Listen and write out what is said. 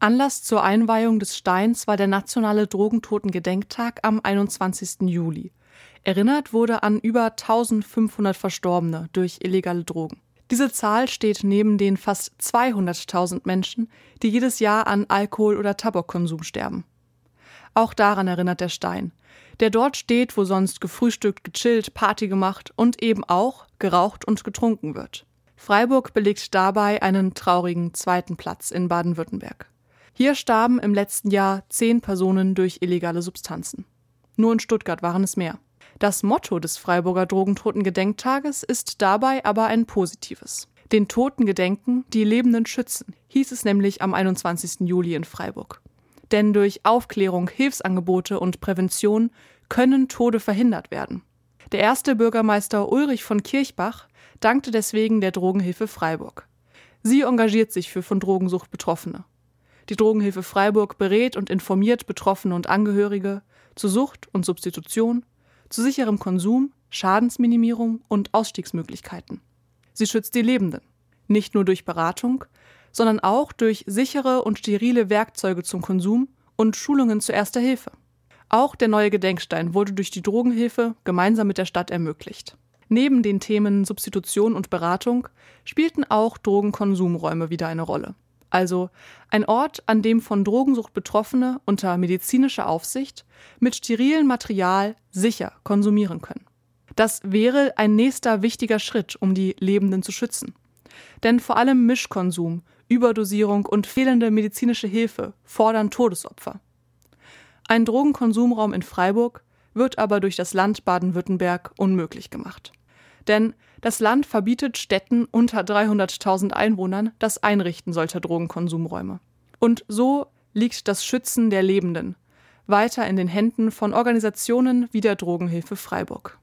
Anlass zur Einweihung des Steins war der nationale Drogentoten-Gedenktag am 21. Juli. Erinnert wurde an über 1500 Verstorbene durch illegale Drogen. Diese Zahl steht neben den fast 200.000 Menschen, die jedes Jahr an Alkohol- oder Tabakkonsum sterben. Auch daran erinnert der Stein, der dort steht, wo sonst gefrühstückt, gechillt, Party gemacht und eben auch geraucht und getrunken wird. Freiburg belegt dabei einen traurigen zweiten Platz in Baden-Württemberg. Hier starben im letzten Jahr zehn Personen durch illegale Substanzen. Nur in Stuttgart waren es mehr. Das Motto des Freiburger Drogentoten-Gedenktages ist dabei aber ein positives. Den Toten gedenken, die Lebenden schützen, hieß es nämlich am 21. Juli in Freiburg. Denn durch Aufklärung, Hilfsangebote und Prävention können Tode verhindert werden. Der erste Bürgermeister Ulrich von Kirchbach dankte deswegen der Drogenhilfe Freiburg. Sie engagiert sich für von Drogensucht Betroffene. Die Drogenhilfe Freiburg berät und informiert Betroffene und Angehörige zu Sucht und Substitution, zu sicherem Konsum, Schadensminimierung und Ausstiegsmöglichkeiten. Sie schützt die Lebenden, nicht nur durch Beratung, sondern auch durch sichere und sterile Werkzeuge zum Konsum und Schulungen zur Erster Hilfe. Auch der neue Gedenkstein wurde durch die Drogenhilfe gemeinsam mit der Stadt ermöglicht. Neben den Themen Substitution und Beratung spielten auch Drogenkonsumräume wieder eine Rolle. Also ein Ort, an dem von Drogensucht Betroffene unter medizinischer Aufsicht mit sterilem Material sicher konsumieren können. Das wäre ein nächster wichtiger Schritt, um die Lebenden zu schützen. Denn vor allem Mischkonsum, Überdosierung und fehlende medizinische Hilfe fordern Todesopfer. Ein Drogenkonsumraum in Freiburg wird aber durch das Land Baden-Württemberg unmöglich gemacht. Denn das Land verbietet Städten unter 300.000 Einwohnern das Einrichten solcher Drogenkonsumräume. Und so liegt das Schützen der Lebenden weiter in den Händen von Organisationen wie der Drogenhilfe Freiburg.